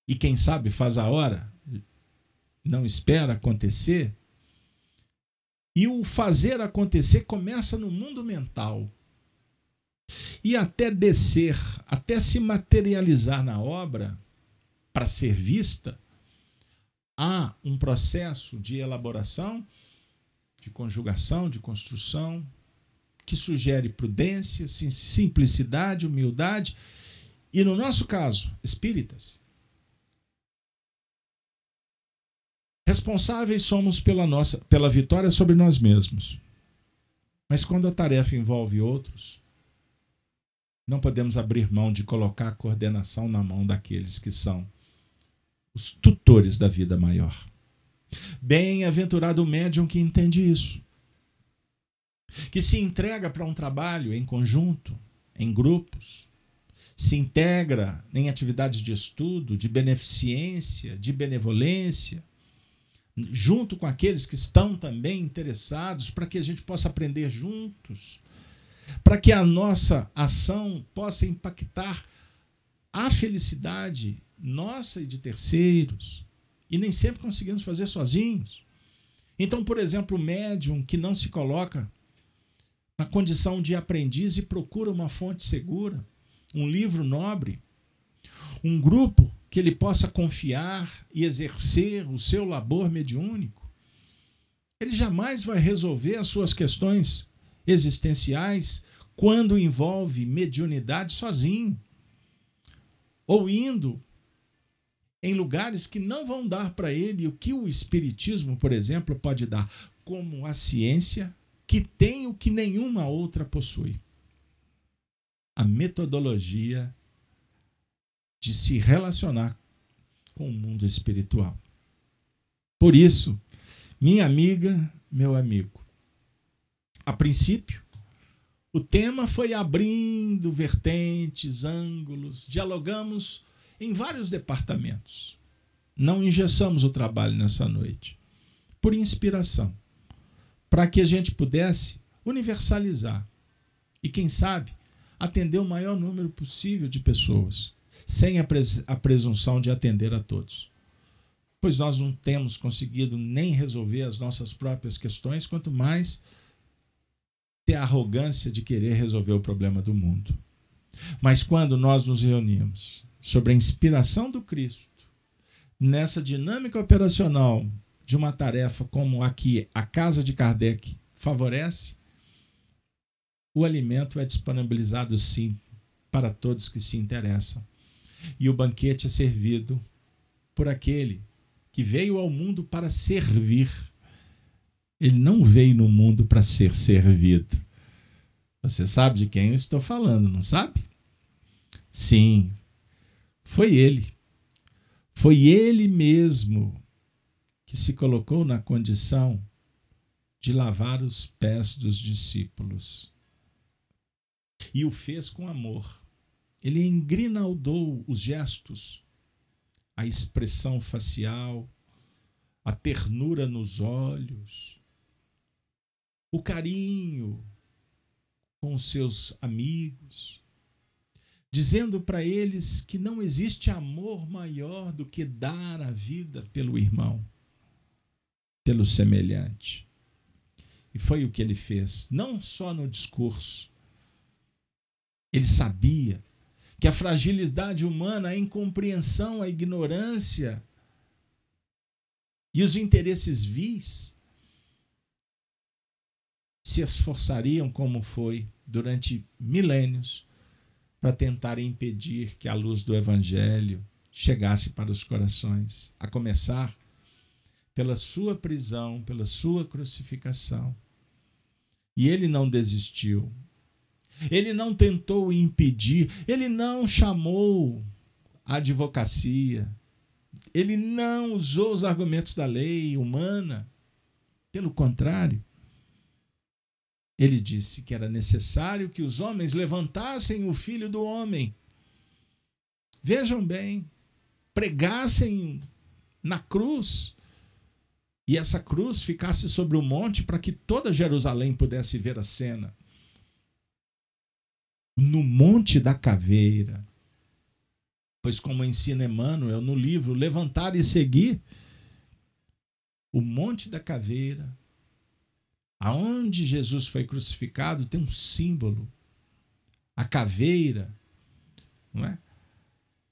E quem sabe faz a hora, não espera acontecer. E o fazer acontecer começa no mundo mental e até descer, até se materializar na obra para ser vista, há um processo de elaboração, de conjugação, de construção, que sugere prudência, simplicidade, humildade e, no nosso caso, espíritas. Responsáveis somos pela nossa pela vitória sobre nós mesmos. Mas quando a tarefa envolve outros, não podemos abrir mão de colocar a coordenação na mão daqueles que são os tutores da vida maior. Bem-aventurado o médium que entende isso, que se entrega para um trabalho em conjunto, em grupos, se integra em atividades de estudo, de beneficência, de benevolência, junto com aqueles que estão também interessados, para que a gente possa aprender juntos para que a nossa ação possa impactar a felicidade nossa e de terceiros. E nem sempre conseguimos fazer sozinhos. Então, por exemplo, o médium que não se coloca na condição de aprendiz e procura uma fonte segura, um livro nobre, um grupo que ele possa confiar e exercer o seu labor mediúnico, ele jamais vai resolver as suas questões existenciais quando envolve mediunidade sozinho ou indo em lugares que não vão dar para ele o que o espiritismo, por exemplo, pode dar, como a ciência que tem o que nenhuma outra possui. A metodologia de se relacionar com o mundo espiritual. Por isso, minha amiga, meu amigo, a princípio, o tema foi abrindo vertentes, ângulos, dialogamos em vários departamentos. Não engessamos o trabalho nessa noite, por inspiração, para que a gente pudesse universalizar e, quem sabe, atender o maior número possível de pessoas, sem a, pres a presunção de atender a todos. Pois nós não temos conseguido nem resolver as nossas próprias questões, quanto mais ter a arrogância de querer resolver o problema do mundo. Mas quando nós nos reunimos sobre a inspiração do Cristo, nessa dinâmica operacional de uma tarefa como a que a casa de Kardec favorece, o alimento é disponibilizado sim para todos que se interessam. E o banquete é servido por aquele que veio ao mundo para servir ele não veio no mundo para ser servido. Você sabe de quem eu estou falando, não sabe? Sim, foi ele. Foi ele mesmo que se colocou na condição de lavar os pés dos discípulos. E o fez com amor. Ele engrinaldou os gestos, a expressão facial, a ternura nos olhos, o carinho com os seus amigos, dizendo para eles que não existe amor maior do que dar a vida pelo irmão, pelo semelhante. E foi o que ele fez, não só no discurso. Ele sabia que a fragilidade humana, a incompreensão, a ignorância e os interesses vis se esforçariam, como foi durante milênios, para tentar impedir que a luz do Evangelho chegasse para os corações, a começar pela sua prisão, pela sua crucificação. E ele não desistiu. Ele não tentou impedir, ele não chamou a advocacia, ele não usou os argumentos da lei humana. Pelo contrário, ele disse que era necessário que os homens levantassem o filho do homem. Vejam bem, pregassem na cruz e essa cruz ficasse sobre o monte para que toda Jerusalém pudesse ver a cena. No Monte da Caveira. Pois, como ensina Emmanuel no livro Levantar e Seguir, o Monte da Caveira Aonde Jesus foi crucificado tem um símbolo, a caveira, não é?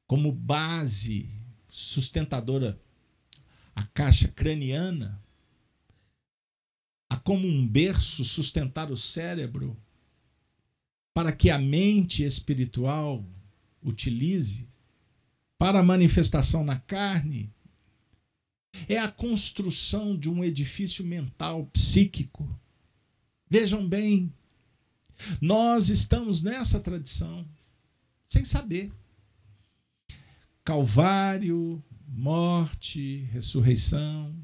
Como base sustentadora, a caixa craniana, a como um berço sustentar o cérebro, para que a mente espiritual utilize para a manifestação na carne é a construção de um edifício mental, psíquico. Vejam bem, nós estamos nessa tradição, sem saber. Calvário, morte, ressurreição,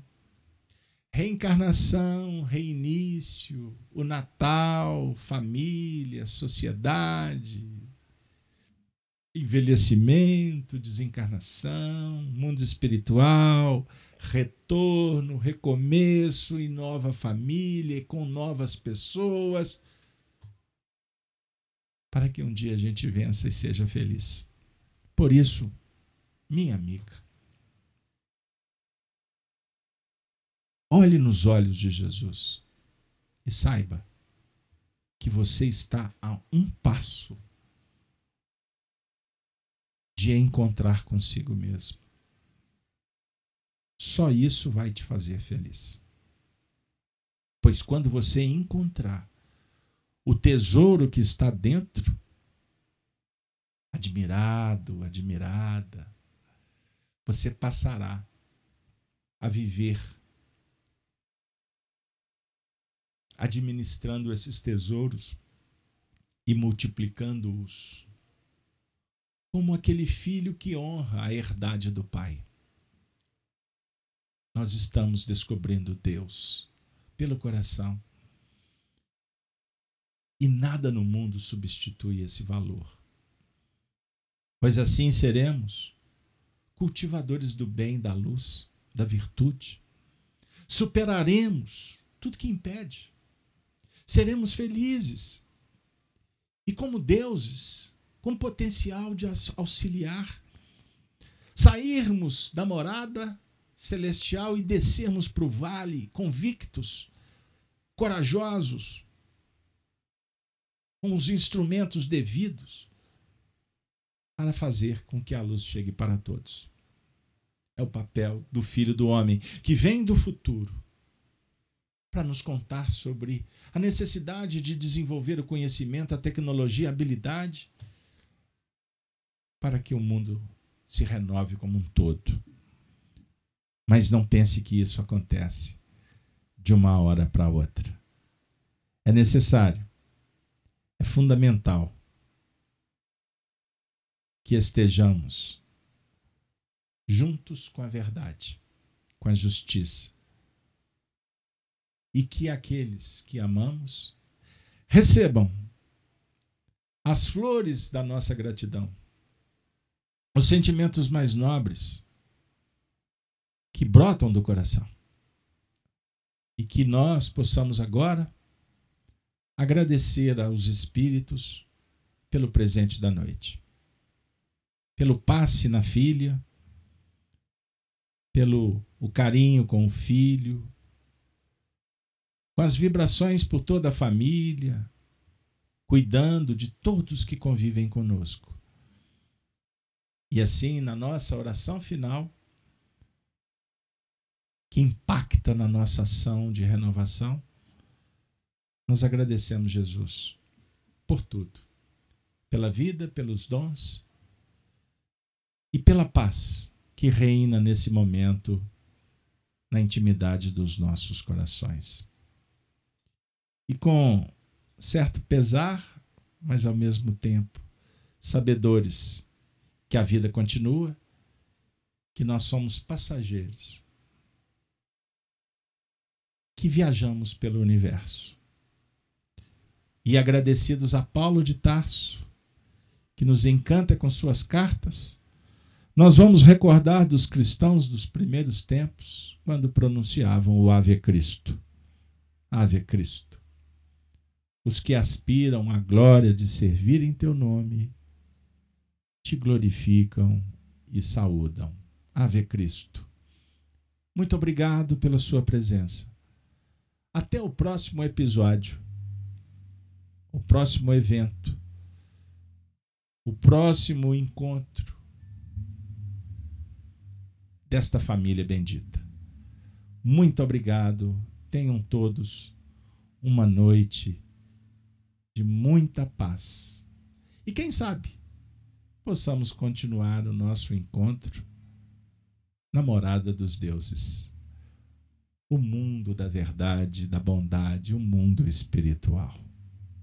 reencarnação, reinício, o Natal, família, sociedade, envelhecimento, desencarnação, mundo espiritual, retorno, recomeço em nova família, com novas pessoas, para que um dia a gente vença e seja feliz. Por isso, minha amiga, olhe nos olhos de Jesus e saiba que você está a um passo de encontrar consigo mesmo. Só isso vai te fazer feliz. Pois quando você encontrar o tesouro que está dentro, admirado, admirada, você passará a viver administrando esses tesouros e multiplicando-os, como aquele filho que honra a herdade do pai. Nós estamos descobrindo Deus pelo coração. E nada no mundo substitui esse valor. Pois assim seremos cultivadores do bem, da luz, da virtude. Superaremos tudo que impede. Seremos felizes. E como deuses, com potencial de auxiliar, sairmos da morada celestial e descermos para o vale convictos, corajosos, com os instrumentos devidos para fazer com que a luz chegue para todos. É o papel do Filho do Homem, que vem do futuro para nos contar sobre a necessidade de desenvolver o conhecimento, a tecnologia, a habilidade, para que o mundo se renove como um todo. Mas não pense que isso acontece de uma hora para outra. É necessário, é fundamental que estejamos juntos com a verdade, com a justiça, e que aqueles que amamos recebam as flores da nossa gratidão, os sentimentos mais nobres que brotam do coração. E que nós possamos agora agradecer aos Espíritos pelo presente da noite, pelo passe na filha, pelo o carinho com o filho, com as vibrações por toda a família, cuidando de todos que convivem conosco. E assim, na nossa oração final, que impacta na nossa ação de renovação, nós agradecemos Jesus por tudo, pela vida, pelos dons e pela paz que reina nesse momento na intimidade dos nossos corações. E com certo pesar, mas ao mesmo tempo sabedores que a vida continua, que nós somos passageiros que viajamos pelo universo. E agradecidos a Paulo de Tarso, que nos encanta com suas cartas, nós vamos recordar dos cristãos dos primeiros tempos, quando pronunciavam o Ave Cristo. Ave Cristo. Os que aspiram à glória de servir em teu nome, te glorificam e saúdam. Ave Cristo. Muito obrigado pela sua presença. Até o próximo episódio, o próximo evento, o próximo encontro desta família bendita. Muito obrigado. Tenham todos uma noite de muita paz. E quem sabe possamos continuar o nosso encontro na morada dos deuses o mundo da verdade, da bondade, o mundo espiritual.